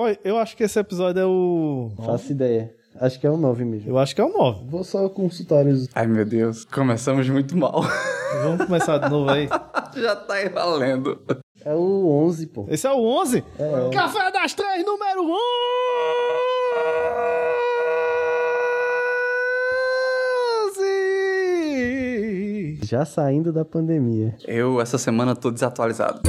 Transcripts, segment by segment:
Olha, eu acho que esse episódio é o. Faço ideia. Acho que é o 9 mesmo. Eu acho que é o 9. Vou só consultar os. Ai, meu Deus. Começamos muito mal. Vamos começar de novo aí. Já tá aí valendo. É o 11, pô. Esse é o 11? É. Café das Três, número 11! Já saindo da pandemia. Eu, essa semana, tô desatualizado.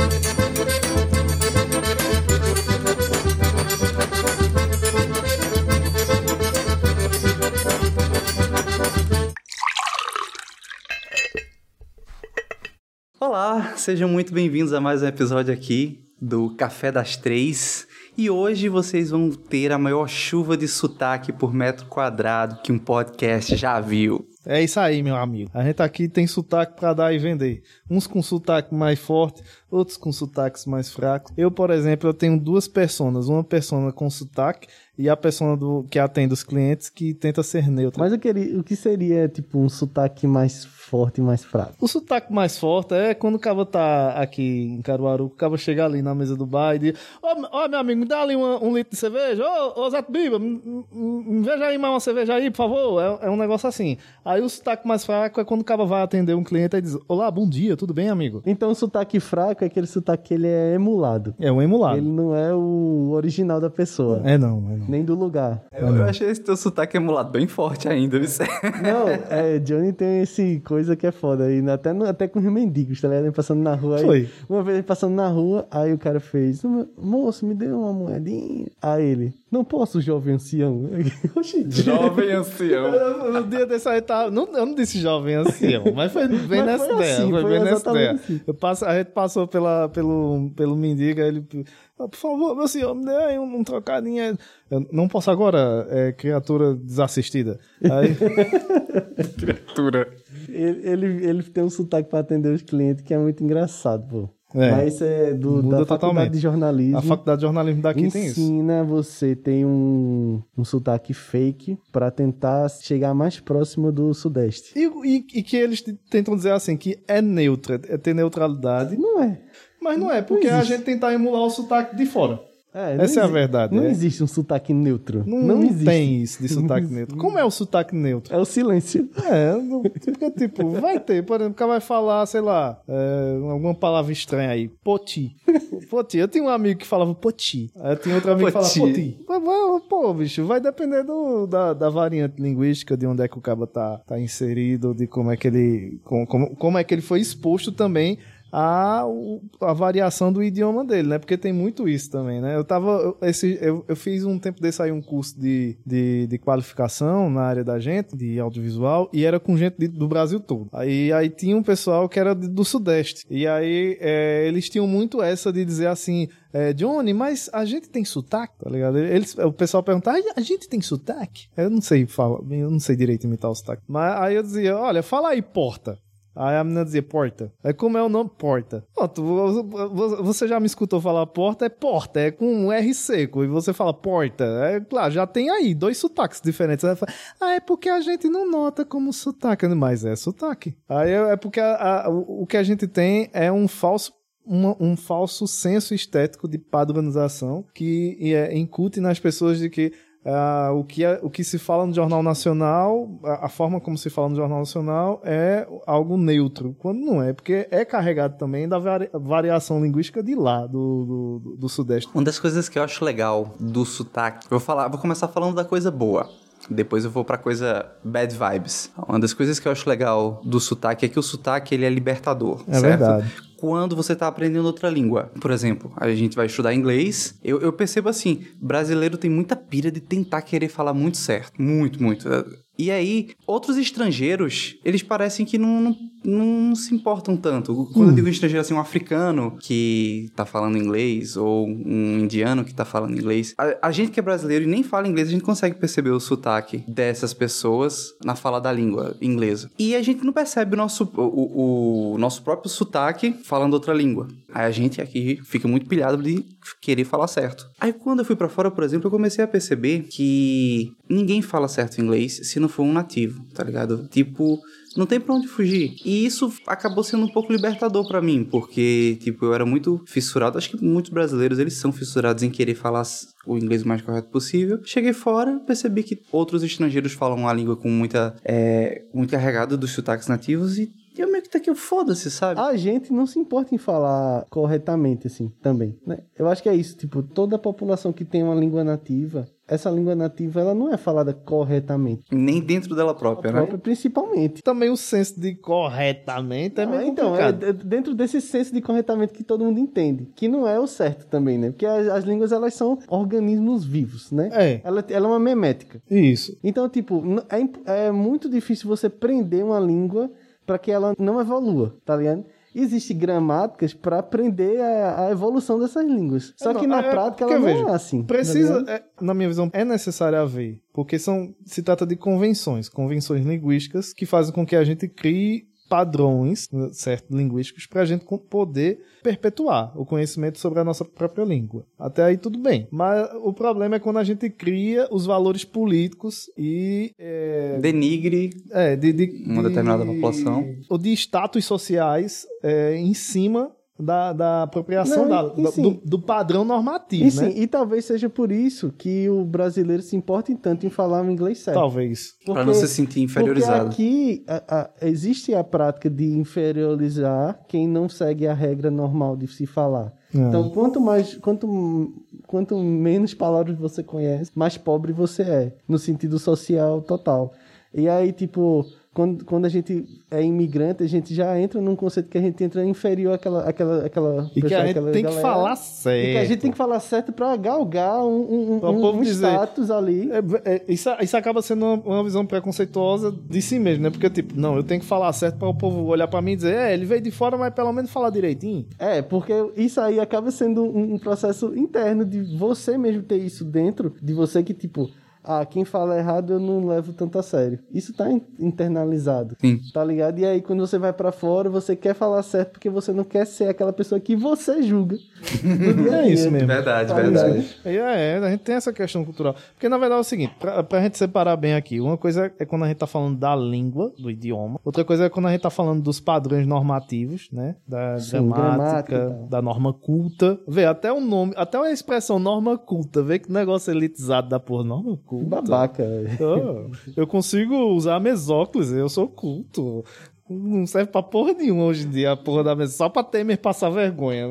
Sejam muito bem-vindos a mais um episódio aqui do Café das Três. E hoje vocês vão ter a maior chuva de sotaque por metro quadrado que um podcast já viu. É isso aí, meu amigo. A gente aqui tem sotaque pra dar e vender. Uns com sotaque mais forte, outros com sotaques mais fracos. Eu, por exemplo, eu tenho duas personas. Uma persona com sotaque e a persona do, que atende os clientes que tenta ser neutra. Mas eu queria, o que seria, tipo, um sotaque mais forte e mais fraco? O sotaque mais forte é quando o cabo tá aqui em Caruaru, o cabo chega ali na mesa do bar e diz: Ô, ó, meu amigo, me dá ali uma- um litro de cerveja. Ô, ô Zé Biba, me, me- me veja aí mais uma cerveja aí, por favor. É, é um negócio assim. Aí o sotaque mais fraco é quando o cabo vai atender um cliente e diz: Olá, bom dia, tudo bem, amigo? Então, o sotaque fraco é aquele sotaque que ele é emulado. É um emulado. Ele não é o original da pessoa. É não, é não. Nem do lugar. Eu, eu achei esse teu sotaque emulado bem forte ainda, viu? Não, é, Johnny tem esse coisa que é foda aí, né? até, no- até com os mendigos, tá ligado? Ele Passando na rua aí. Foi. Uma vez ele passando na rua, aí o cara fez, moço, me dê uma moedinha. Aí ele, não posso, jovem ancião. Oxi. Jovem ancião. No dia desse aí tava. Não, eu não disse jovem ancião, mas foi bem Mas nessa foi ideia. assim, foi, foi bem nessa ideia. assim. Eu passo, a gente passou pela, pelo, pelo mendigo, ele. "Ah, Por favor, meu senhor, me dê aí um, um trocadinho. aí." Eu não posso agora, é criatura desassistida. Aí, Criatura. Ele, ele, ele tem um sotaque pra atender os clientes que é muito engraçado, pô. É. Mas isso é do, da faculdade totalmente. de jornalismo. a faculdade de jornalismo daqui tem isso. ensina você tem um, um sotaque fake pra tentar chegar mais próximo do sudeste. E, e- e que eles tentam dizer assim, que é neutra, é ter neutralidade. Não é. Mas não é, porque a existe. gente tentar emular o sotaque de fora. É, Essa é a verdade. Não é. existe um sotaque neutro. Não, Não, não existe. tem isso de sotaque neutro. Como é o sotaque neutro? É o silêncio. É, não- porque, tipo, vai ter, por exemplo, o cara vai falar, sei lá, é, alguma palavra estranha aí. Poti. Poti. Eu tinha um amigo que falava poti. Aí eu tinha outro amigo que falava Poti. poti. Mas, Pô, bicho, vai depender do, da, da variante linguística, de onde é que o cara tá, tá inserido, de como é que ele. Como, como, como é que ele foi exposto também. A, a variação do idioma dele, né? Porque tem muito isso também, né? Eu tava. Esse, eu, eu fiz um tempo desse aí um curso de, de, de qualificação na área da gente, de audiovisual, e era com gente de- do Brasil todo. Aí, aí tinha um pessoal que era do Sudeste. E aí é, eles tinham muito essa de dizer assim. É, Johnny, mas a gente tem sotaque, tá ligado? Eles, o pessoal perguntava, "Ah, a gente tem sotaque? Eu não sei falar, eu não sei direito imitar o sotaque. Mas aí eu dizia, olha, fala aí, porta. Aí a menina dizia porta. Aí como é o nome? Porta. Pronto, vo- vo- você já me escutou falar porta? É porta, é com um R seco. E você fala porta. É claro, já tem aí dois sotaques diferentes. Aí fala, ah, é porque a gente não nota como sotaque. Mas é sotaque. Aí é é porque a- a- o o que a gente tem é um falso uma- um falso senso estético de padronização que é, incute nas pessoas de que ah, o, que é- o que se fala no Jornal Nacional, a, a forma como se fala no Jornal Nacional é algo neutro, quando não é, porque é carregado também da vari- variação linguística de lá, do, do, do Sudeste. Uma das coisas que eu acho legal do sotaque, vou falar, vou começar falando da coisa boa. Depois eu vou pra coisa bad vibes. Uma das coisas que eu acho legal do sotaque é que o sotaque ele é libertador, É certo? verdade. Quando você tá aprendendo outra língua. Por exemplo, a gente vai estudar inglês. Eu, eu percebo assim, brasileiro tem muita pira de tentar querer falar muito certo. Muito, muito. E aí, outros estrangeiros, eles parecem que não, não, não se importam tanto. Quando eu digo estrangeiro, assim, um africano que tá falando inglês, ou um indiano que tá falando inglês. A, a gente que é brasileiro e nem fala inglês, a gente consegue perceber o sotaque dessas pessoas na fala da língua inglesa. E a gente não percebe o nosso, o, o- o nosso próprio sotaque falando outra língua. Aí a gente aqui fica muito pilhado de querer falar certo. Aí quando eu fui para fora, por exemplo, eu comecei a perceber que ninguém fala certo inglês se não for um nativo, tá ligado? Tipo, não tem pra onde fugir. E isso acabou sendo um pouco libertador para mim, porque, tipo, eu era muito fissurado. Acho que muitos brasileiros, eles são fissurados em querer falar o inglês o mais correto possível. Cheguei fora, percebi que outros estrangeiros falam a língua com muita, é, muito carregado dos sotaques nativos e eu meio que tá aqui, foda-se, sabe? A gente não se importa em falar corretamente, assim, também, né? Eu acho que é isso, tipo, toda a população que tem uma língua nativa, essa língua nativa, ela não é falada corretamente. Nem dentro dela própria, própria, né? Principalmente. Também o senso de corretamente é meio Ah, então, é complicado. d- dentro desse senso de corretamente que todo mundo entende, que não é o certo também, né? Porque as, as línguas, elas são organismos vivos, né? É. Ela, ela é uma memética. Isso. Então, tipo, é, é muito difícil você prender uma língua para que ela não evolua, tá ligado? Existem gramáticas para aprender a, a evolução dessas línguas. Só É, que não, na é, prática porque, ela não veja, é assim. tá Precisa, ligado? é, na minha visão, é necessário haver, porque são, se trata de convenções, convenções linguísticas que fazem com que a gente crie padrões, né, certo, linguísticos, para a gente poder perpetuar o conhecimento sobre a nossa própria língua. Até aí tudo bem. Mas o problema é quando a gente cria os valores políticos e é, Denigre é, de, de- Uma de- determinada população. Ou de status sociais é, em cima da, da apropriação Não, da- e- da- sim. do, do padrão normativo, E né? sim, e talvez seja por isso que o brasileiro se importe tanto em falar o inglês certo. Talvez. Pra não se sentir inferiorizado. Porque aqui a- a- existe a prática de inferiorizar quem não segue a regra normal de se falar. É. Então, quanto mais, quanto, quanto menos palavras você conhece, mais pobre você é, no sentido social total. E aí, tipo, quando, quando a gente é imigrante, a gente já entra num conceito que a gente entra inferior àquela, àquela, àquela E que pessoa, a gente tem que galera. falar E certo. que a gente tem que falar certo pra galgar um, um, Pra um, povo um dizer, status ali. É, é, isso, isso acaba sendo uma, uma visão preconceituosa de si mesmo, né? Porque, tipo, não, eu tenho que falar certo para o povo olhar para mim e dizer, é, ele veio de fora, mas pelo menos falar direitinho. É, porque isso aí acaba sendo um, um processo interno de você mesmo ter isso dentro de você que, tipo, ah, quem fala errado eu não levo tanto a sério. Isso tá in- internalizado. Sim. Tá ligado? E aí, quando você vai pra fora, você quer falar certo porque você não quer ser aquela pessoa que você julga. É isso mesmo. Verdade, Tá verdade. ligado? É, é, a gente tem essa questão cultural. Porque, na verdade, é o seguinte, pra, pra gente separar bem aqui, uma coisa é quando a gente tá falando da língua, do idioma, outra coisa é quando a gente tá falando dos padrões normativos, né? Da Sim, gramática gramática, da norma culta. Vê, até o nome, até a expressão norma culta, vê que negócio elitizado da porra, norma culta. Babaca. velho. Ah, eu consigo usar mesóclise, eu sou culto. Não serve pra porra nenhuma hoje em dia a porra da mesa, só pra Temer passar vergonha.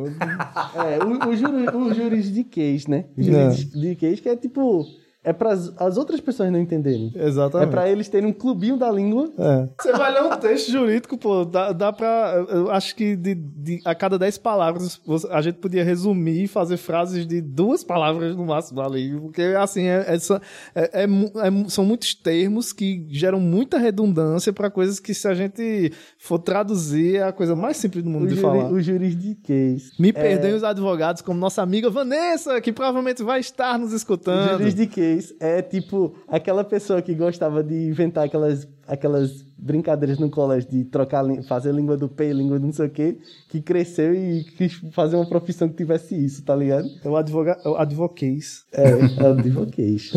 É, o, o, juri, o juridiquês, né? O É. juridiquês que é tipo... É para as outras pessoas não entenderem. É Exatamente. pra eles terem um clubinho da língua É. Você vai ler um texto jurídico, pô, dá, dá pra. Eu acho que de, de- a cada 10 palavras a gente podia resumir e fazer frases de duas palavras no máximo ali. Porque, assim, é, é é- é é são muitos termos que geram muita redundância pra coisas que, se a gente for traduzir, é a coisa mais simples do mundo o, de juri, falar. o juridiquês. Me perdoem os advogados, como nossa amiga Vanessa, que provavelmente vai estar nos O escutando. Juridiquês é tipo aquela pessoa que gostava de inventar aquelas, aquelas brincadeiras no colégio de trocar, fazer língua do P, língua do não sei o quê, que cresceu e quis fazer uma profissão que tivesse isso, tá ligado? É o, advoga, é advoquês. É, é advoquês.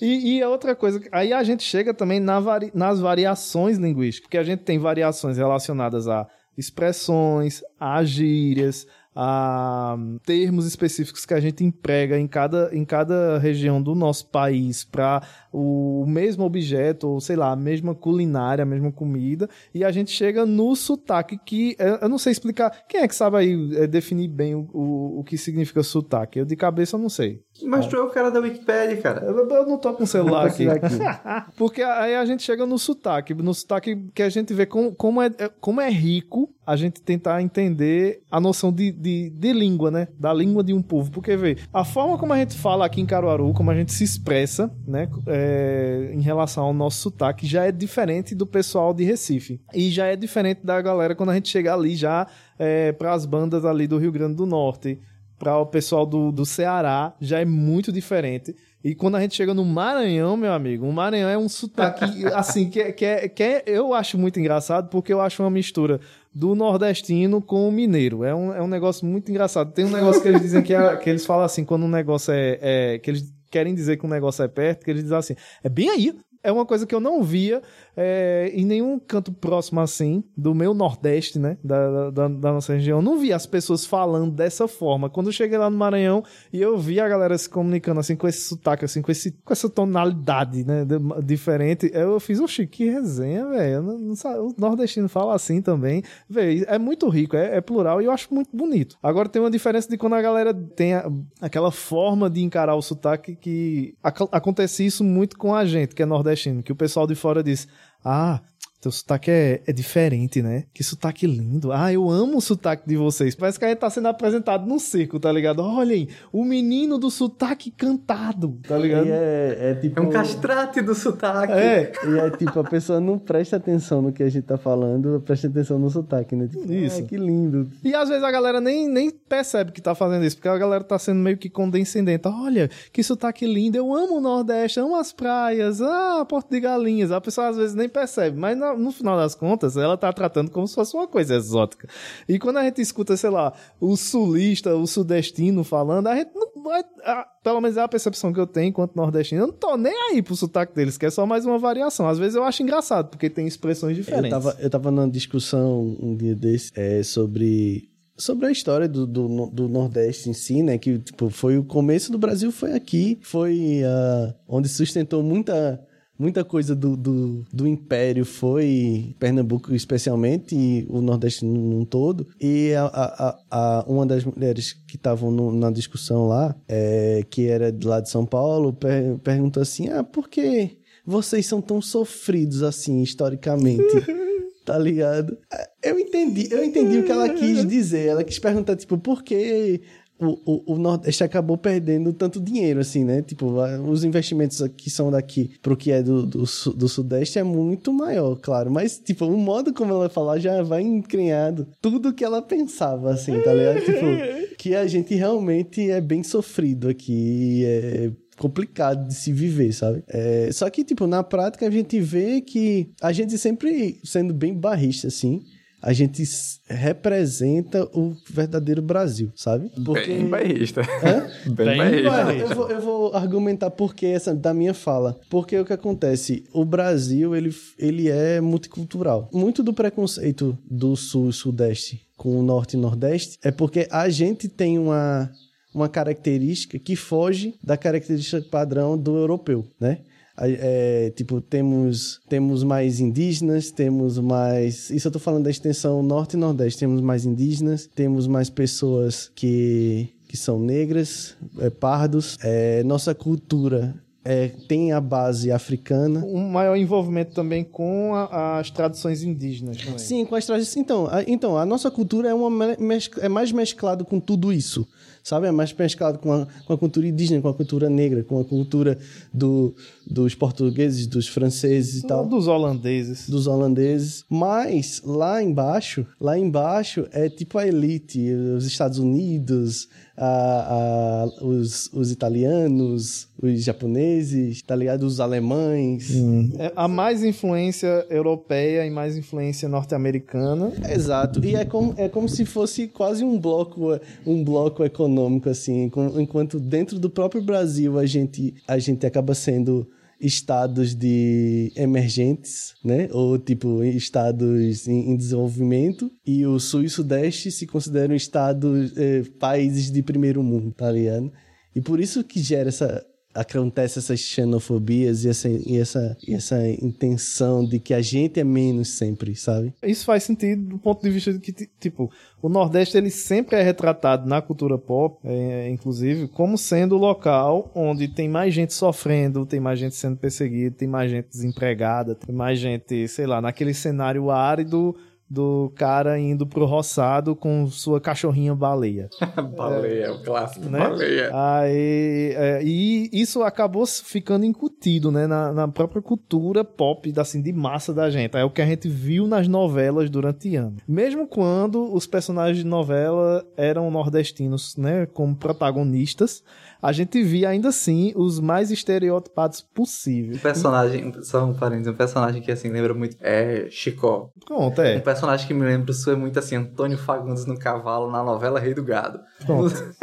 E, e a outra coisa, aí a gente chega também na vari- nas variações linguísticas, porque a gente tem variações relacionadas a expressões, a gírias, a termos específicos que a gente emprega em cada, em cada região do nosso país para o mesmo objeto, ou sei lá, a mesma culinária, a mesma comida, e a gente chega no sotaque que, eu não sei explicar, quem é que sabe aí eh, definir bem o, o, o que significa sotaque? Eu de cabeça não sei. Mas tu é o cara da Wikipedia, cara. Eu, eu não tô com o celular aqui. Aqui. Porque aí a gente chega no sotaque, no sotaque que a gente vê como, como, é, como é rico a gente tentar entender a noção de, de, de língua, né? Da língua de um povo. Porque, vê, a forma como a gente fala aqui em Caruaru, como a gente se expressa, né? é, em relação ao nosso sotaque, já é diferente do pessoal de Recife. E já é diferente da galera quando a gente chega ali já é, para as bandas ali do Rio Grande do Norte para o pessoal do, do Ceará já é muito diferente. E quando a gente chega no Maranhão, meu amigo, o Maranhão é um sotaque, assim, que, é, que, é, que é, eu acho muito engraçado, porque eu acho uma mistura do nordestino com o mineiro. É um, é um negócio muito engraçado. Tem um negócio que eles dizem que, é, que eles falam assim, quando um negócio é, é, que eles querem dizer que um negócio é perto, que eles dizem assim, é bem aí. É uma coisa que eu não via é, em nenhum canto próximo assim, do meu Nordeste, né? Da, da, da, nossa região. Não vi as pessoas falando dessa forma. Quando eu cheguei lá no Maranhão e eu vi a galera se comunicando assim, com esse sotaque, assim, com, esse, com essa tonalidade, né? Diferente, eu fiz, oxi, que resenha, velho. O nordestino fala assim também. Velho, é muito rico, é, é, plural e eu acho muito bonito. Agora tem uma diferença de quando a galera tem a, aquela forma de encarar o sotaque que acontece isso muito com a gente, que é nordestino, que o pessoal de fora diz ah, teu sotaque é, é diferente, né? Que sotaque lindo. Ah, eu amo o sotaque de vocês. Parece que a gente tá sendo apresentado no circo, tá ligado? Olhem, o menino do sotaque cantado, tá ligado? É, é, tipo... é um castrate do sotaque. É. E é tipo, a pessoa não presta atenção no que a gente tá falando, presta atenção no sotaque, né? Tipo, isso. Ah, que lindo. E às vezes a galera nem, nem percebe que tá fazendo isso, porque a galera tá sendo meio que condescendente. Olha, que sotaque lindo, eu amo o Nordeste, amo as praias, ah, Porto de Galinhas. A pessoa às vezes nem percebe, mas na, no final das contas, ela tá tratando como se fosse uma coisa exótica. E quando a gente escuta, sei lá, o sulista, o sudestino falando, a gente não vai. A, pelo menos é a percepção que eu tenho enquanto nordestino. Eu não tô nem aí pro sotaque deles, que é só mais uma variação. Às vezes eu acho engraçado, porque tem expressões diferentes. Eu tava, eu tava numa discussão um dia desse é, sobre sobre a história do, do, do, Nordeste em si, né? Que tipo, foi o começo do Brasil, foi aqui, foi uh, onde sustentou muita muita coisa do, do, do, Império foi Pernambuco especialmente e o Nordeste num todo. E a, a, a uma das mulheres que estavam na discussão lá, é, que era de lá de São Paulo, per, perguntou assim, ah, por que vocês são tão sofridos assim, historicamente? tá ligado? Eu entendi, eu entendi o que ela quis dizer. Ela quis perguntar, tipo, por que o, o, o, Nordeste acabou perdendo tanto dinheiro, assim, né? Tipo, os investimentos que são daqui pro que é do, do, do, Sudeste é muito maior, claro. Mas, tipo, o modo como ela falar já vai encrenhado tudo que ela pensava, assim, tá ligado? tipo, que a gente realmente é bem sofrido aqui, é complicado de se viver, sabe? É, só que, tipo, na prática a gente vê que a gente sempre sendo bem barrista, assim, a gente representa o verdadeiro Brasil, sabe? Porque... Bem bairrista. Bem, Bem bairrista. Eu vou, eu vou argumentar por que essa da minha fala. Porque o que acontece? O Brasil, ele, ele é multicultural. Muito do preconceito do sul e sudeste com o norte e nordeste é porque a gente tem uma uma característica que foge da característica padrão do europeu, né? É, tipo, temos, temos mais indígenas, temos mais. Isso eu tô falando da extensão norte e nordeste. Temos mais indígenas, temos mais pessoas que, que são negras, é, pardos. É, nossa cultura é, tem a base africana. Um maior envolvimento também com a, as tradições indígenas, é? Sim, com as tradições. Então, a, então, a nossa cultura é, uma, é mais mesclado com tudo isso sabe? É mais pescado com a, com a cultura indígena, com a cultura negra, com a cultura do, dos portugueses, dos franceses e tal. Dos holandeses. Dos holandeses. Mas lá embaixo, lá embaixo é tipo a elite, os Estados Unidos, a, a, os, os italianos, os japoneses, tá ligado? Os alemães. Hum. É, a mais influência europeia e mais influência norte-americana. Exato. E é como, é como se fosse quase um bloco, um bloco econômico, assim. Enquanto dentro do próprio Brasil a gente, a gente acaba sendo estados de emergentes, né? Ou tipo estados em, em desenvolvimento e o sul e sudeste se consideram estados eh, países de primeiro mundo, tá ligado? E por isso que gera essa acontece essas xenofobias e essa, e essa, e essa intenção de que a gente é menos sempre, sabe? Isso faz sentido do ponto de vista de que, tipo, o Nordeste ele sempre é retratado na cultura pop, é, inclusive, como sendo o local onde tem mais gente sofrendo, tem mais gente sendo perseguida, tem mais gente desempregada, tem mais gente, sei lá, naquele cenário árido do cara indo pro roçado com sua cachorrinha baleia. baleia, é, o clássico né? baleia. Aí, é, e isso acabou ficando incutido, né, na, na própria cultura pop, assim, de massa da gente. É o que a gente viu nas novelas durante anos. Mesmo quando os personagens de novela eram nordestinos, né, como protagonistas, a gente via ainda assim os mais estereotipados possíveis. Um personagem, só um parênteses, um personagem que assim lembra muito é Chicó. Pronto, é. Um personagem que me lembra isso é muito assim, Antônio Fagundes no cavalo na novela Rei do Gado. Pronto.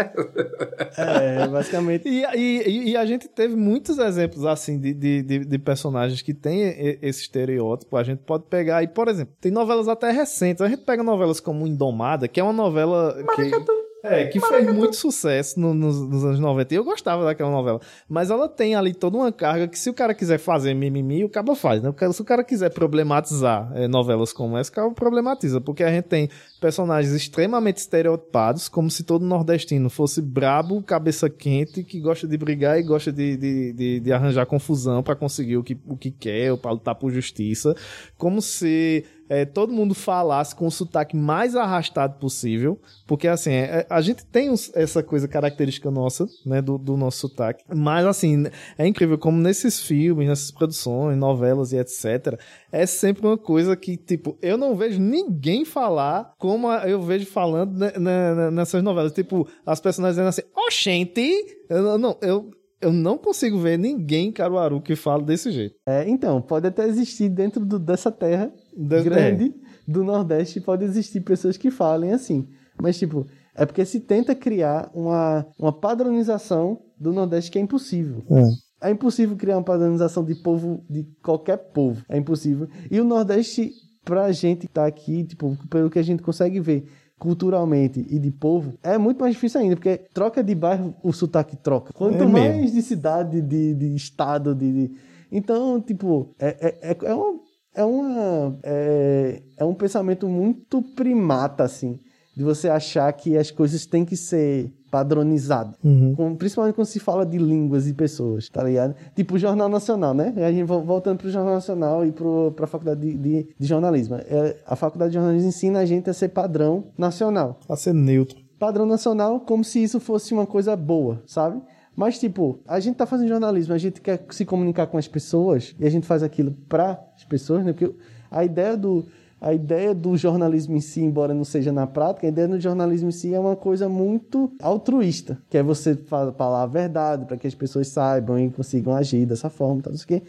É, basicamente. E, e, e a gente teve muitos exemplos assim de, de, de, de personagens que têm e- esse estereótipo. A gente pode pegar aí, por exemplo, tem novelas até recentes. A gente pega novelas como Indomada, que é uma novela que. É, que fez muito sucesso no- nos, nos anos 90. E eu gostava daquela novela. Mas ela tem ali toda uma carga que, se o cara quiser fazer mimimi, o cara faz, né? Se o cara quiser problematizar é, novelas como essa, o cara problematiza. Porque a gente tem personagens extremamente estereotipados, como se todo nordestino fosse brabo, cabeça quente, que gosta de brigar e gosta de, de, de, de arranjar confusão pra conseguir o que, o que quer, ou pra lutar por justiça. Como se é, todo mundo falasse com o sotaque mais arrastado possível, porque assim, é- a gente tem uns- essa coisa característica nossa, né, do, do nosso sotaque, mas assim, é incrível como nesses filmes, nessas produções, novelas e etc, é sempre uma coisa que, tipo, eu não vejo ninguém falar como eu vejo falando ne- ne- ne- nessas novelas, tipo, as personagens dizendo assim, oxente, eu, não, eu... Eu não consigo ver ninguém em Caruaru que fala desse jeito. É, então, pode até existir dentro do- dessa terra Da- grande do Nordeste, pode existir pessoas que falem assim. Mas, tipo, é porque se tenta criar uma, uma padronização do Nordeste que é impossível. É impossível criar uma padronização de povo, de qualquer povo. É impossível. E o Nordeste, pra gente que tá aqui, tipo, pelo que a gente consegue ver culturalmente e de povo, é muito mais difícil ainda, porque troca de bairro, o sotaque troca. Quanto É mais mesmo. de cidade, de, de estado, de, de- Então, tipo, é, é, é, é uma... É, uma é, é um pensamento muito primata, assim, de você achar que as coisas têm que ser padronizadas. Com- principalmente quando se fala de línguas e pessoas, tá ligado? Tipo o Jornal Nacional, né? A gente vo- voltando pro Jornal Nacional e pro, pra faculdade de, de, de jornalismo. É, a faculdade de jornalismo ensina a gente a ser padrão nacional. Pra ser neutro. Padrão nacional como se isso fosse uma coisa boa, sabe? Mas, tipo, a gente tá fazendo jornalismo, a gente quer se comunicar com as pessoas e a gente faz aquilo para as pessoas, né? Porque a ideia do, a ideia do jornalismo em si, embora não seja na prática, a ideia do jornalismo em si é uma coisa muito altruísta, que é você fa- falar a verdade para que as pessoas saibam e consigam agir dessa forma, tal, não.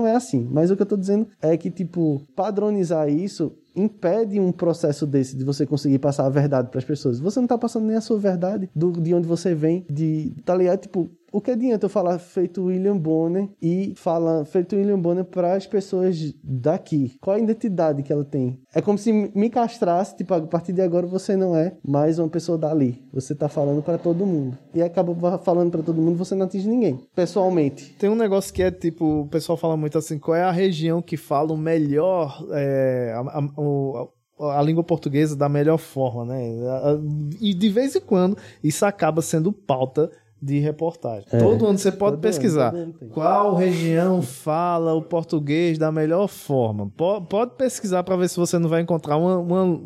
Não é assim. Mas o que eu tô dizendo é que, tipo, padronizar isso impede um processo desse de você conseguir passar a verdade para as pessoas. Você não tá passando nem a sua verdade do, de onde você vem, de tá ligado? Tipo, o que adianta eu falar feito William Bonner e falar feito William Bonner para as pessoas daqui? Qual a identidade que ela tem? É como se me castrasse, tipo, a partir de agora você não é mais uma pessoa dali. Você tá falando para todo mundo. E acaba falando para todo mundo, você não atinge ninguém, pessoalmente. Tem um negócio que é tipo, o pessoal fala muito assim, qual é a região que fala o melhor, é, a, a- a- a língua portuguesa da melhor forma, né? E de vez em quando isso acaba sendo pauta de reportagem. Todo ano você pode Todo pesquisar ano qual região fala o português da melhor forma. Po- Pode, pesquisar para ver se você não vai encontrar uma, uma-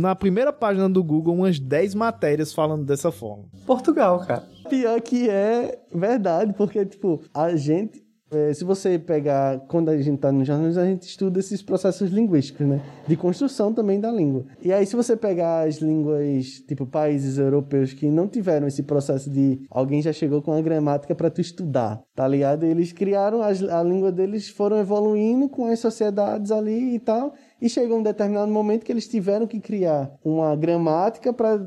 na primeira página do Google umas 10 matérias falando dessa forma. Portugal, cara. Pior que é verdade, porque, tipo, a gente. É, se você pegar. Quando a gente tá no jornalismo, a gente estuda esses processos linguísticos, né? De construção também da língua. E aí, se você pegar as línguas, tipo, países europeus que não tiveram esse processo de alguém já chegou com a gramática para tu estudar, tá ligado? Eles criaram, as, a língua deles foram evoluindo com as sociedades ali e tal. E chegou um determinado momento que eles tiveram que criar uma gramática para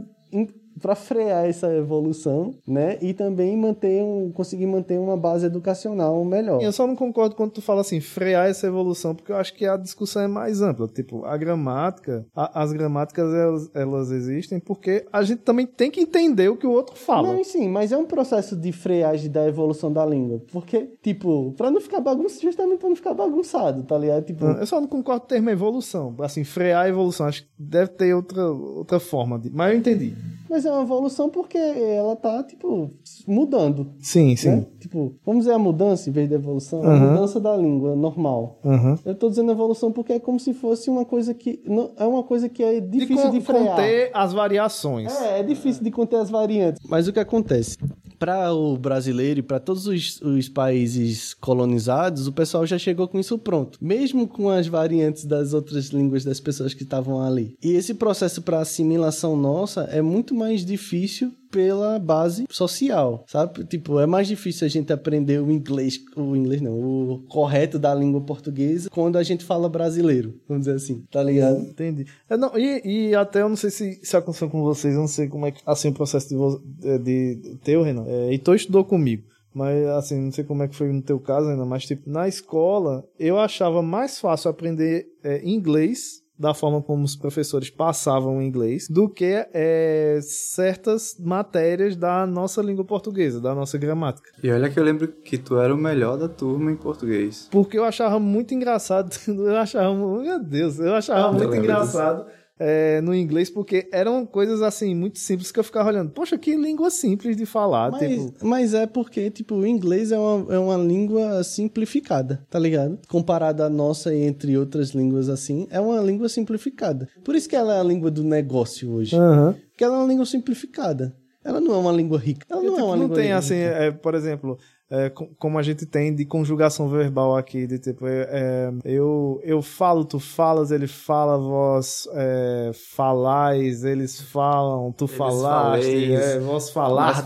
para frear essa evolução, né? E também manter um, conseguir manter uma base educacional melhor. Eu só não concordo quando tu fala assim, frear essa evolução, porque eu acho que a discussão é mais ampla. Tipo, a gramática, a- as gramáticas elas, elas existem porque a gente também tem que entender o que o outro fala. Não, sim, mas é um processo de freagem da evolução da língua. Porque, tipo, pra não ficar bagunçado, justamente pra não ficar bagunçado, tá ligado? Tipo, Eu só não concordo com o termo evolução. Assim, frear a evolução. Acho que deve ter outra, outra forma. De... Mas eu entendi. Mas é uma evolução porque ela tá, tipo, mudando. Sim, sim. Né? Tipo, vamos dizer a mudança em vez da evolução? A Uhum. mudança da língua normal. Aham. Eu tô dizendo evolução porque é como se fosse uma coisa que. não- é uma coisa que é De difícil con- de frear. conter as variações. É, é difícil de conter as variantes. Mas o que acontece? Para o brasileiro e para todos os, os países colonizados, o pessoal já chegou com isso pronto, mesmo com as variantes das outras línguas das pessoas que estavam ali. E esse processo para assimilação nossa é muito mais difícil pela base social, sabe? Tipo, é mais difícil a gente aprender o inglês, o inglês não, o correto da língua portuguesa quando a gente fala brasileiro, vamos dizer assim, tá ligado? Entendi. É, não, e, e até eu não sei se, se aconteceu com vocês, eu não sei como é que, assim, o processo de, de, de teu, Renan. É, Heitor estudou comigo. Mas, assim, não sei como é que foi no teu caso ainda, mas, tipo, na escola, eu achava mais fácil aprender é, inglês da forma como os professores passavam o inglês do que é, certas matérias da nossa língua portuguesa, da nossa gramática. E olha que eu lembro que tu era o melhor da turma em português. Porque eu achava muito engraçado. Eu achava. Meu Deus, eu achava Ah, muito engraçado. É, no inglês, porque eram coisas assim, muito simples que eu ficava olhando. Poxa, que língua simples de falar. Mas, tipo, mas é porque, tipo, o inglês é uma, é uma língua simplificada, tá ligado? Comparada à nossa e entre outras línguas assim, é uma língua simplificada. Por isso que ela é a língua do negócio hoje. aham. Porque ela é uma língua simplificada. Ela não é uma língua rica. Ela não tipo, é uma não língua tem rica. assim, é, por exemplo, é, co- como a gente tem de conjugação verbal aqui, de tipo, é, é, eu, eu falo, tu falas, ele fala, vós é, falais, eles falam, tu falaste, faleis, é, vós falastes.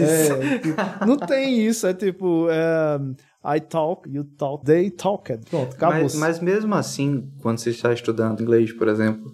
É, tipo, não tem isso, é tipo, é, I talk, you talk, they talked. Pronto, acabou. Mas, mas mesmo assim, quando você está estudando inglês, por exemplo,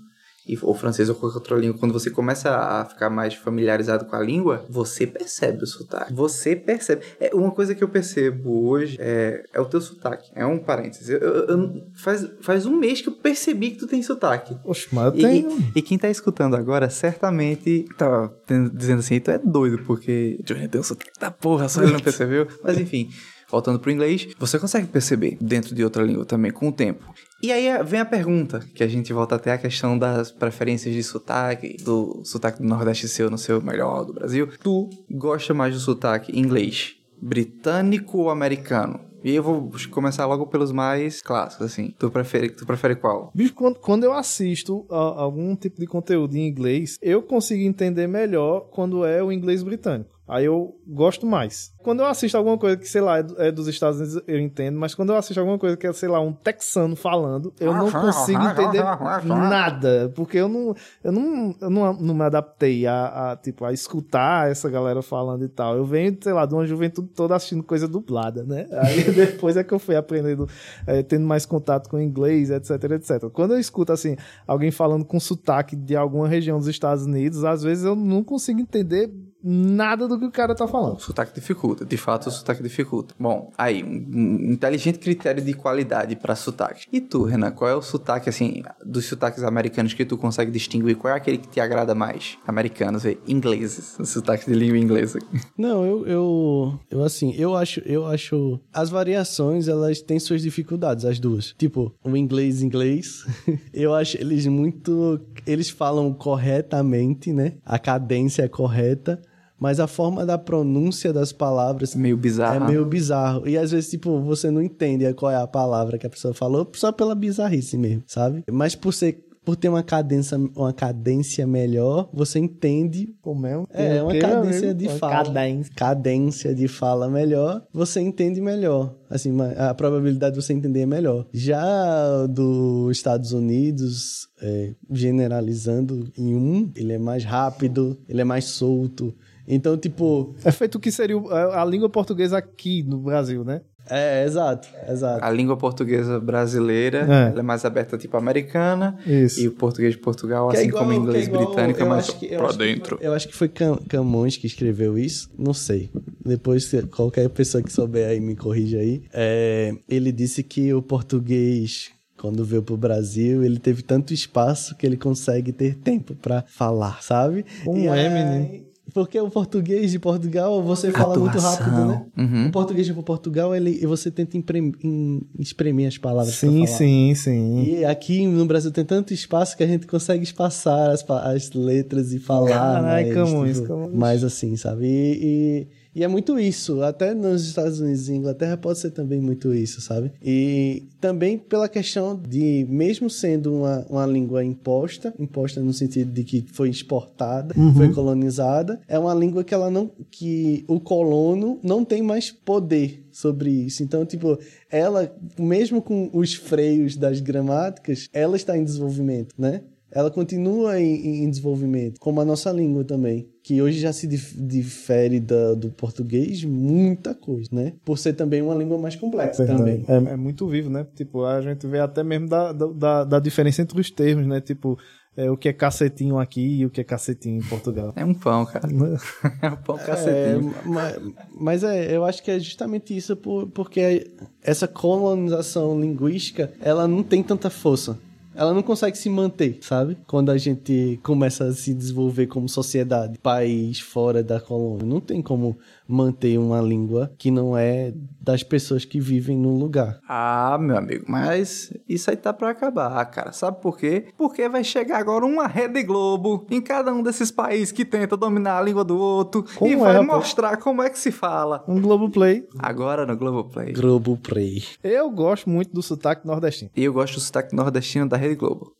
ou francês ou qualquer outra língua, quando você começa a ficar mais familiarizado com a língua, você percebe o sotaque. Você percebe. É uma coisa que eu percebo hoje é, é o teu sotaque. É um parênteses. Eu- eu- eu- faz, faz um mês que eu percebi que tu tem sotaque. Oxe, mas eu E, tenho. e- e quem tá escutando agora, certamente tá dizendo assim, tu é doido, porque Johnny tem um sotaque da porra, só ele não percebeu. Mas enfim, voltando pro inglês, você consegue perceber dentro de outra língua também, com o tempo. E aí eh, vem a pergunta, que a gente volta até a questão das preferências de sotaque, do sotaque do Nordeste ser no seu melhor do Brasil. Tu gosta mais do sotaque inglês, britânico ou americano? E eu vou começar logo pelos mais clássicos, assim. Tu prefere, tu prefere qual? Bicho, quando, quando eu assisto a- algum tipo de conteúdo em inglês, eu consigo entender melhor quando é o inglês britânico. Aí eu gosto mais. Quando eu assisto alguma coisa que, sei lá, é é dos Estados Unidos, eu entendo, mas quando eu assisto alguma coisa que é, sei lá, um texano falando, eu não consigo entender nada. Porque eu não, eu não, eu não, não me adaptei a, a, tipo, a escutar essa galera falando e tal. Eu venho, sei lá, de uma juventude toda assistindo coisa dublada, né? Aí depois é que eu fui aprendendo, eh, tendo mais contato com inglês, etc, etc. Quando eu escuto, assim, alguém falando com sotaque de alguma região dos Estados Unidos, às vezes eu não consigo entender nada do que o cara tá falando. O sotaque dificulta, de fato o sotaque dificulta. Bom, aí, um, um inteligente critério de qualidade para sotaque. E tu, Renan, qual é o sotaque, assim, dos sotaques americanos que tu consegue distinguir? Qual é aquele que te agrada mais? Americanos, e ingleses, o sotaque de língua inglesa. Não, eu, eu, eu assim, eu acho, eu acho, as variações, elas têm suas dificuldades, as duas. Tipo, o inglês, inglês, eu acho eles muito, eles falam corretamente, né? A cadência é correta, mas a forma da pronúncia das palavras Meio bizarro. é meio bizarro. E às vezes, tipo, você não entende qual é a palavra que a pessoa falou, só pela bizarrice mesmo, sabe? Mas por ser por ter uma cadência, uma cadência melhor, você entende Como é? é, uma cadência amigo? de Uma fala. cadência. Cadência de fala melhor, você entende melhor. Assim, a probabilidade de você entender é melhor. Já dos Estados Unidos, é, generalizando em um, ele é mais rápido, ele é mais solto. Então, tipo, É feito o que seria a, língua portuguesa aqui no Brasil, né? é, exato, exato. A língua portuguesa brasileira, É. ela é mais aberta, tipo, americana. Isso. E o português de Portugal, Que é assim igual- como o inglês que é igual- britânico, é eu mais acho que- pra acho que dentro. foi- eu acho que foi Cam- Camões que escreveu isso, não sei. Depois, se qualquer pessoa que souber aí me corrija aí. É, ele disse que o português, quando veio pro Brasil, ele teve tanto espaço que ele consegue ter tempo pra falar, sabe? Como E é, aí- menino? Porque o português de Portugal, você fala muito Atuação. rápido, né? Uhum. O português de Portugal, ele, e você tenta imprim- em- espremer as palavras Sim, sim, sim. E aqui no Brasil tem tanto espaço que a gente consegue espaçar as, as letras e falar Carai, mais, Camões, tipo, mais assim, sabe? E, E é muito isso. Até nos Estados Unidos e Inglaterra pode ser também muito isso, sabe? E também pela questão de, mesmo sendo uma, uma língua imposta, imposta no sentido de que foi exportada, foi colonizada, é uma língua que ela não. que o colono não tem mais poder sobre isso. Então, tipo, ela, mesmo com os freios das gramáticas, ela está em desenvolvimento, né? Ela continua em, em desenvolvimento, como a nossa língua também, que hoje já se dif- difere da- do português muita coisa, né? Por ser também uma língua mais complexa também. É, é muito vivo, né? Tipo, a gente vê até mesmo da, da- da, diferença entre os termos, né? Tipo, é, o que é cacetinho aqui e o que é cacetinho em Portugal. É um pão, cara. É um pão É, cacetinho. ma- mas é, eu acho que é justamente isso por, porque essa colonização linguística, ela não tem tanta força. Ela não consegue se manter, sabe? Quando a gente começa a se desenvolver como sociedade, país fora da colônia. Não tem como manter uma língua que não é das pessoas que vivem no lugar. Ah, meu amigo, mas isso aí tá pra acabar, cara. Sabe por quê? Porque vai chegar agora uma Rede Globo em cada um desses países que tenta dominar a língua do outro Como e é, vai pô? mostrar como é que se fala. Um Globoplay. Agora no Globoplay. Globo Play. Eu gosto muito do sotaque nordestino. E eu gosto do sotaque nordestino da Rede Globo.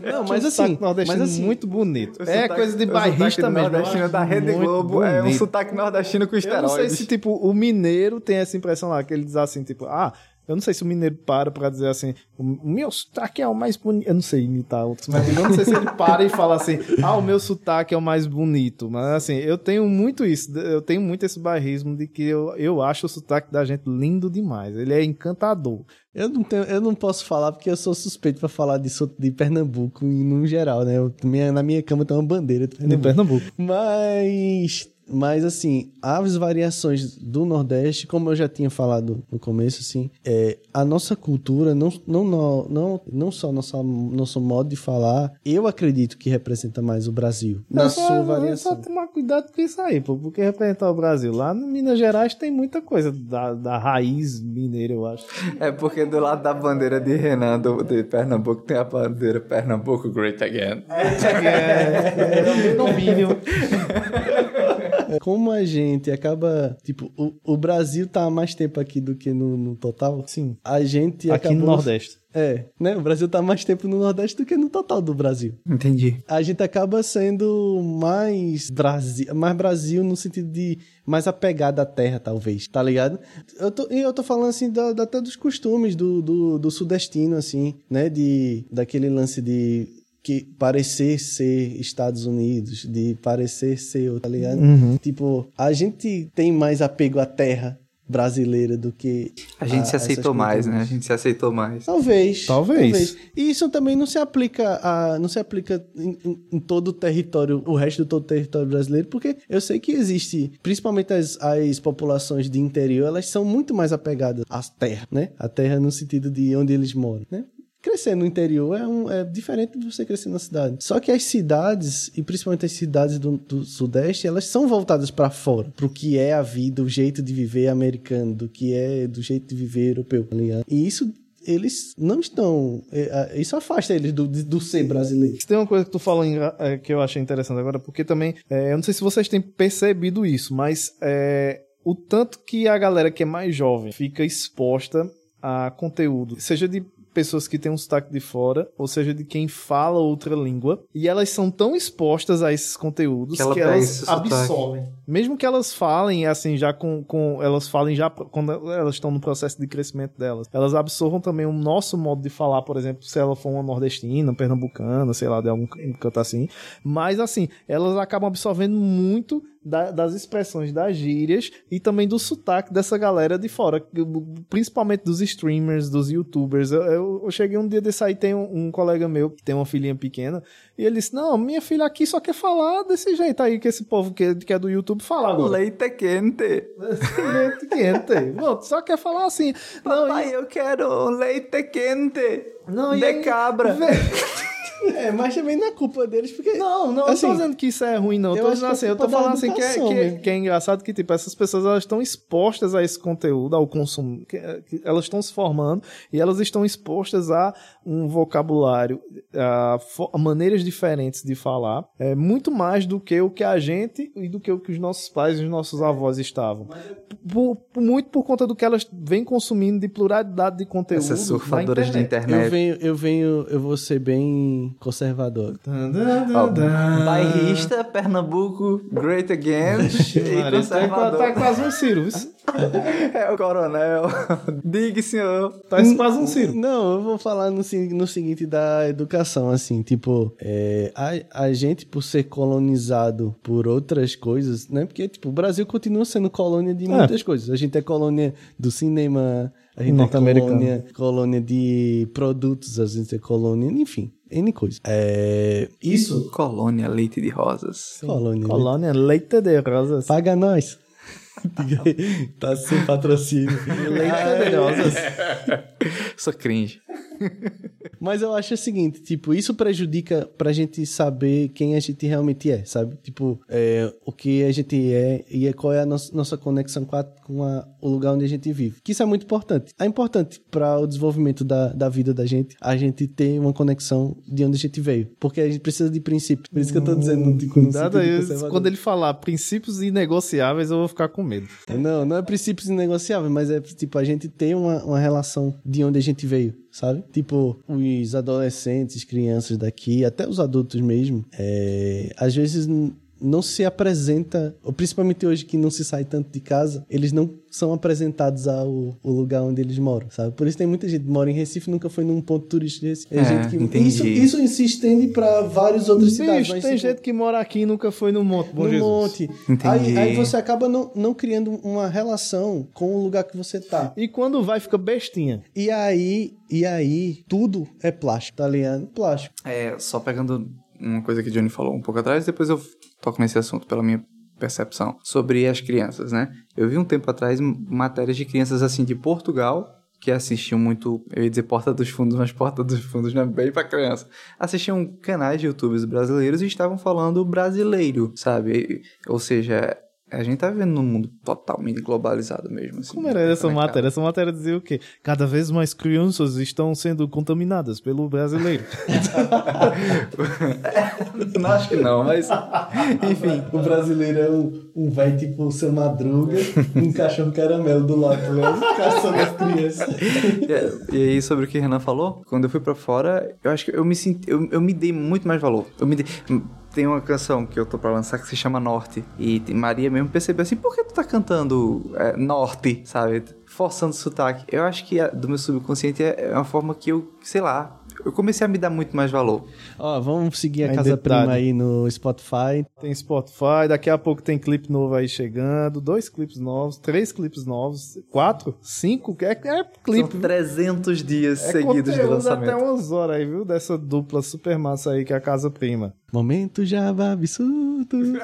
Não, mas assim, mas assim, muito bonito. É sotaque- coisa de bairrista mesmo. nordestino acho da Rede Globo é um sotaque nordestino com Eu não esteroides. sei se, tipo, o mineiro tem essa impressão lá, que ele diz assim, tipo, ah, eu não sei se o mineiro para pra dizer assim, o meu sotaque é o mais bonito. Eu não sei imitar outros, mas eu não sei se ele para e fala assim, ah, o meu sotaque é o mais bonito. Mas assim, eu tenho muito isso, eu tenho muito esse bairrismo de que eu, eu acho o sotaque da gente lindo demais. Ele é encantador. Eu não, tenho, eu não posso falar porque eu sou suspeito pra falar de, so- de Pernambuco e no geral, né? Eu- minha- na minha cama tem uma bandeira de De Pernambuco. Pernambuco. Mas, mas assim, as variações do Nordeste, como eu já tinha falado no começo, assim, é, a nossa cultura, não, não, não, não, não só nossa, nosso modo de falar, eu acredito que representa mais o Brasil, na É só- sua É variação. só tomar cuidado com isso aí, pô, porque representar o Brasil. Lá no Minas Gerais tem muita coisa da, da raiz mineira, eu acho. É porque do lado da bandeira de Renan do, de Pernambuco tem a bandeira Pernambuco Great Again. É, é, domínio. Como a gente acaba, tipo, o, o Brasil tá há mais tempo aqui do que no, no total, Sim. a gente Aqui acabou... no Nordeste. É, né? O Brasil tá mais tempo no Nordeste do que no total do Brasil. Entendi. a gente acaba sendo mais Brasil, mais Brasil no sentido de mais apegado à terra, talvez, tá ligado? Eu tô, e eu tô falando assim da, da- até dos costumes do, do, do sudestino, assim, né? De, daquele lance de que parecer ser Estados Unidos, de parecer ser, tá ligado? Tipo, a gente tem mais apego à terra brasileira do que A gente se essas aceitou mais, né? A gente se aceitou mais. Talvez, Talvez. E isso também não se aplica a, não se aplica em, em- em todo o território, o resto de todo o território brasileiro, porque eu sei que existe, principalmente as, as populações de interior, elas são muito mais apegadas à terra, né? A terra no sentido de onde eles moram, né? Crescer no interior é, um, é diferente de você crescer na cidade. Só que as cidades, e principalmente as cidades do, do Sudeste, elas são voltadas para fora, pro que é a vida, o jeito de viver americano, do que é do jeito de viver europeu? E isso eles não estão. é, Isso afasta eles do, do ser brasileiro. Tem uma coisa que tu falou é, que eu achei interessante agora, porque também, é, eu não sei se vocês têm percebido isso, mas é, o tanto que a galera que é mais jovem fica exposta a conteúdo, seja de pessoas que têm um sotaque de fora, ou seja, de quem fala outra língua, e elas são tão expostas a esses conteúdos Que ela que elas sotaque. absorvem. Mesmo que elas falem, assim, já com, com. Elas falem já quando elas estão no processo de crescimento delas. Elas absorvam também o nosso modo de falar, por exemplo, se ela for uma nordestina, pernambucana, sei lá, de algum canto assim. Mas, assim, elas acabam absorvendo muito da- das expressões das gírias e também do sotaque dessa galera de fora, principalmente dos streamers, dos youtubers. Eu, eu- eu cheguei um dia desse aí, tem um, um colega meu que tem uma filhinha pequena, e ele disse: Não, minha filha aqui só quer falar desse jeito aí que esse povo que, que é do YouTube fala agora. Leite quente. Leite quente. Só quer falar assim. Não, Papai, eu quero leite quente. Não, e de aí- cabra. Vê- É, mas também não é culpa deles, porque. Não, não, Assim, eu tô dizendo que isso é ruim, não. Eu eu tô dizendo é assim, eu tô falando assim que é, que, mesmo. que é engraçado que, tipo, essas pessoas elas estão expostas a esse conteúdo, ao consumo. que- que elas estão se formando e elas estão expostas a um vocabulário, a, a maneiras diferentes de falar, é muito mais do que o que a gente e do que o que os nossos pais e os nossos avós estavam. Por- por- muito por conta do que elas vêm consumindo de pluralidade de conteúdo. Essas na surfadoras de Eu internet. venho, eu venho, eu vou ser bem conservador. Ó, bairrista, Pernambuco, Great Again e Maria, tá, conservador. tá quase um Ciro. É o coronel. Diga, senhor. Tá quase um Ciro. Não, eu vou falar no, no seguinte da educação, assim, tipo, é, a, a gente, por ser colonizado por outras coisas, né? Porque, tipo, o Brasil continua sendo colônia de muitas coisas. A gente é colônia do cinema, a gente é Norte-americano. colônia, colônia de produtos, a gente é colônia, enfim, N coisa. É, isso, Colônia Leite de Rosas. colônia? Colônia Leite de Rosas. Paga nós. Tá sem patrocínio. Leite de Rosas. Sou cringe. Mas eu acho o seguinte, tipo, isso prejudica pra gente saber quem a gente realmente é, sabe? Tipo, é, o que a gente é e é- qual é a nossa, nossa conexão com, a- com a- o lugar onde a gente vive. Que isso é muito importante. É importante para o desenvolvimento da, da vida da gente, a gente ter uma conexão de onde a gente veio. Porque a gente precisa de princípios. Por isso que eu tô dizendo, tipo, Cuidado sentido aí, conservador. quando ele falar princípios inegociáveis, eu vou ficar com medo. Não, não é princípios inegociáveis, mas é tipo a gente tem uma, uma relação de onde a gente veio, sabe? Tipo, os adolescentes, crianças daqui, até os adultos mesmo, é, às vezes não se apresenta, ou principalmente hoje que não se sai tanto de casa, eles não são apresentados ao, ao lugar onde eles moram, sabe? Por isso tem muita gente que mora em Recife e nunca foi num ponto turístico de Recife. É, gente que entendi. isso, isso se estende para várias outras cidades. Bicho, mas, tem tipo, gente que mora aqui e nunca foi no Monte Bom no Jesus. monte. Entendi. Aí, aí você acaba não, não criando uma relação com o lugar que você tá. E quando vai, fica bestinha. E aí, e aí, tudo é plástico, tá ligado? Plástico. É, só pegando uma coisa que o Johnny falou um pouco atrás, depois eu toco nesse assunto pela minha percepção sobre as crianças, né? Eu vi um tempo atrás matérias de crianças assim de Portugal que assistiam muito, eu ia dizer Porta dos Fundos, mas Porta dos Fundos não é bem pra criança. Assistiam canais de youtubers brasileiros e estavam falando brasileiro, sabe? Ou seja, a gente tá vivendo num mundo totalmente globalizado mesmo. Assim, Como era essa conectado. matéria? Essa matéria dizia o quê? Cada vez mais crianças estão sendo contaminadas pelo brasileiro. não acho que não, mas enfim. O brasileiro é um, um velho tipo o seu Madruga, um cachorro caramelo do lado, né? Caçando as crianças. E, e aí, sobre o que o Renan falou, quando eu fui pra fora, eu acho que eu me senti. Eu, eu me dei muito mais valor. Eu me dei. Tem uma canção que eu tô pra lançar que se chama Norte. E Maria mesmo percebeu assim: por que tu tá cantando é, Norte, sabe? Forçando sotaque. Eu acho que do meu subconsciente é é uma forma que eu, sei lá, eu comecei a me dar muito mais valor. Ó, vamos seguir a Casa identidade. Prima aí no Spotify. Tem Spotify, daqui a pouco tem clipe novo aí chegando, dois clipes novos, três clipes novos, quatro, cinco, é, é clipe. São 300 dias É seguidos de lançamento. até umas horas aí, viu? Dessa dupla super massa aí que é a Casa Prima. Momento Java absurdo.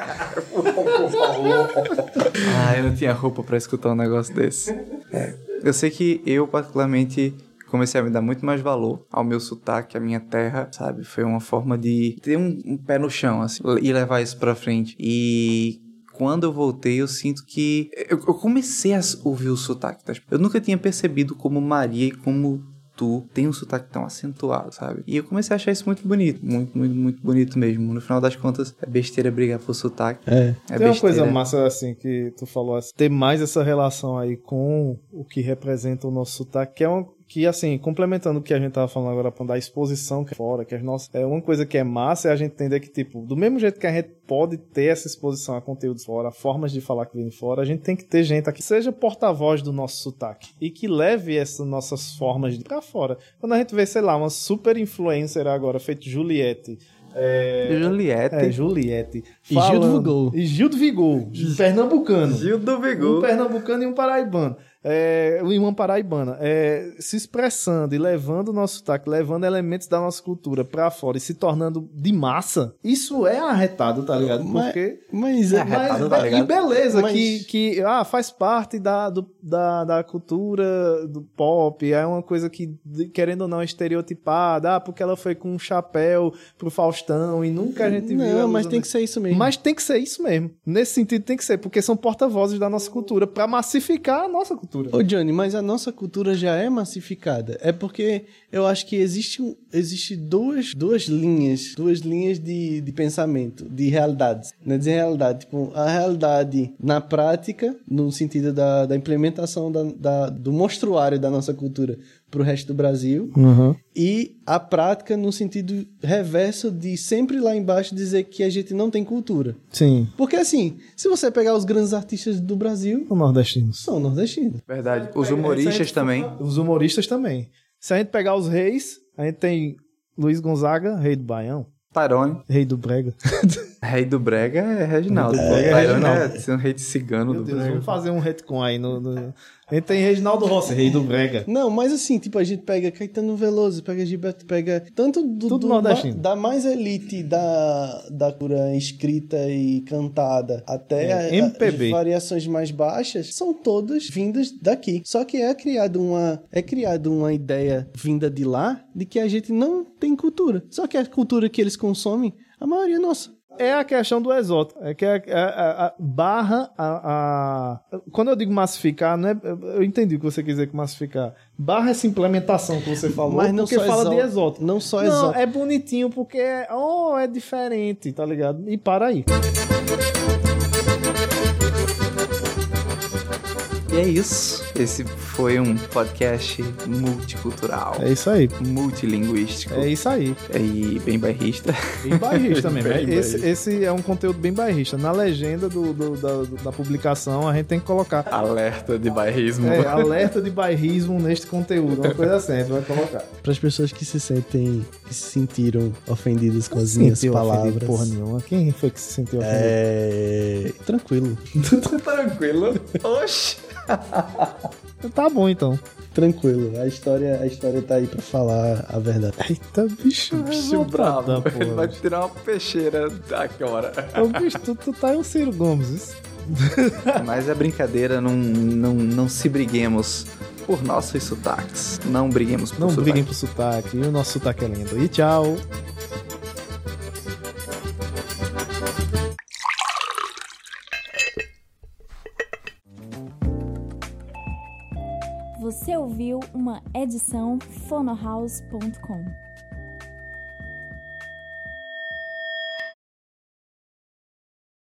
Ah, eu não tinha roupa pra escutar um negócio desse. É. Eu sei que eu, particularmente, comecei a me dar muito mais valor ao meu sotaque, à minha terra, sabe? Foi uma forma de ter um, um pé no chão, assim, e levar isso pra frente. E quando eu voltei, eu sinto que. Eu, eu comecei a ouvir o sotaque. Tá? Eu nunca tinha percebido como Maria e como tu tem um sotaque tão acentuado, sabe? E eu comecei a achar isso muito bonito. Muito, muito, muito bonito mesmo. No final das contas, é besteira brigar por sotaque. É. É Tem uma coisa massa assim que tu falou, assim, ter mais essa relação aí com o que representa o nosso sotaque, que é uma que assim, complementando o que a gente tava falando agora da exposição que é fora, que as nossas, é uma coisa que é massa é a gente entender que tipo, do mesmo jeito que a gente pode ter essa exposição a conteúdos fora, a formas de falar que vem de fora, a gente tem que ter gente aqui que seja porta-voz do nosso sotaque e que leve essas nossas formas de pra fora. Quando a gente vê, sei lá, uma super influencer agora feito Juliette, é, Juliette. é, Juliette. E Gil do Vigor. E Gil do Vigor. Pernambucano. Gil do Um Vigor. pernambucano e um paraibano. É, o irmã paraibana, é, se expressando e levando o nosso sotaque, levando elementos da nossa cultura pra fora e se tornando de massa, isso é arretado, tá ligado? Mas- Porque. Mas, É, é, Mas, arretado, tá e ligado? beleza, Mas- que, que ah, faz parte da, do- da, da cultura do pop, é uma coisa que, querendo ou não, é estereotipada, ah, porque ela foi com um chapéu pro Faustão e nunca a gente viu. não, mas tem que ser isso mesmo. mas tem que ser isso mesmo. Nesse sentido tem que ser, porque são porta-vozes da nossa cultura, pra massificar a nossa cultura. Ô Johnny, mas a nossa cultura já é massificada. É porque eu acho que existe, existe duas, duas linhas, duas linhas de, de pensamento, de realidades. Não é dizer realidade, tipo, a realidade na prática, no sentido da, da implementação da, da- do mostruário da nossa cultura pro resto do Brasil, Uhum. e a prática no sentido reverso de sempre lá embaixo dizer que a gente não tem cultura. Sim. Porque assim, se você pegar os grandes artistas do Brasil, Os nordestinos. são nordestinos. Verdade. Os humoristas também. Os humoristas também. Se a gente pegar os reis, a gente tem Luiz Gonzaga, rei do Baião, Tyrone. rei do Brega. Rei do Brega é Reginaldo. Brega é Tyrone Reginaldo. é ser um rei de cigano Meu do Deus, Brega. vamos fazer um retcon aí. No, no- A gente tem Reginaldo Rossi, rei do Brega. Não, mas assim, tipo, a gente pega Caetano Veloso, pega Gilberto, pega tanto do, Tudo do nordestino. da mais elite da, da cura escrita e cantada até É, a- a- MPB. as variações mais baixas, são todas vindas daqui. Só que é criado uma é criado uma ideia vinda de lá de que a gente não tem cultura. Só que a cultura que eles consomem, a maioria é nossa. É a questão do exótico. É que a, a- a- a- barra a, a- Quando eu digo massificar, não é, eu entendi o que você quis dizer com massificar. Barra essa implementação que você falou, Mas não porque só fala exó- de exótico. não só Não, exótico. é bonitinho porque é, oh, é diferente, tá ligado? E para aí. E é isso. Esse foi um podcast multicultural. É isso aí. Multilinguístico. É isso aí. E bem bairrista. Bem bairrista mesmo. Bem esse, bairrista. esse é um conteúdo bem bairrista. Na legenda do, do- da, da publicação, a gente tem que colocar Alerta de bairrismo. é, alerta de bairrismo neste conteúdo. Uma coisa assim, a gente vai colocar. Para as pessoas que se sentem que se sentiram ofendidas com as minhas Sentiu ofendido palavras. porra nenhuma. Quem foi que se sentiu ofendido? É. Tranquilo. Tranquilo. Oxi. Tá bom então. Tranquilo. A história, a história tá aí pra falar a verdade. Eita, bicho, Bicho bravo. Ele porra. vai tirar uma peixeira agora. Ô, bicho, tu, tu tá aí o Ciro Gomes. isso. Mas é brincadeira, não, não, não se briguemos por nossos sotaques. Não briguemos por Não sotaque. briguem pro sotaque. E o nosso sotaque é lindo. E tchau. Ouviu uma edição fonohouse.com.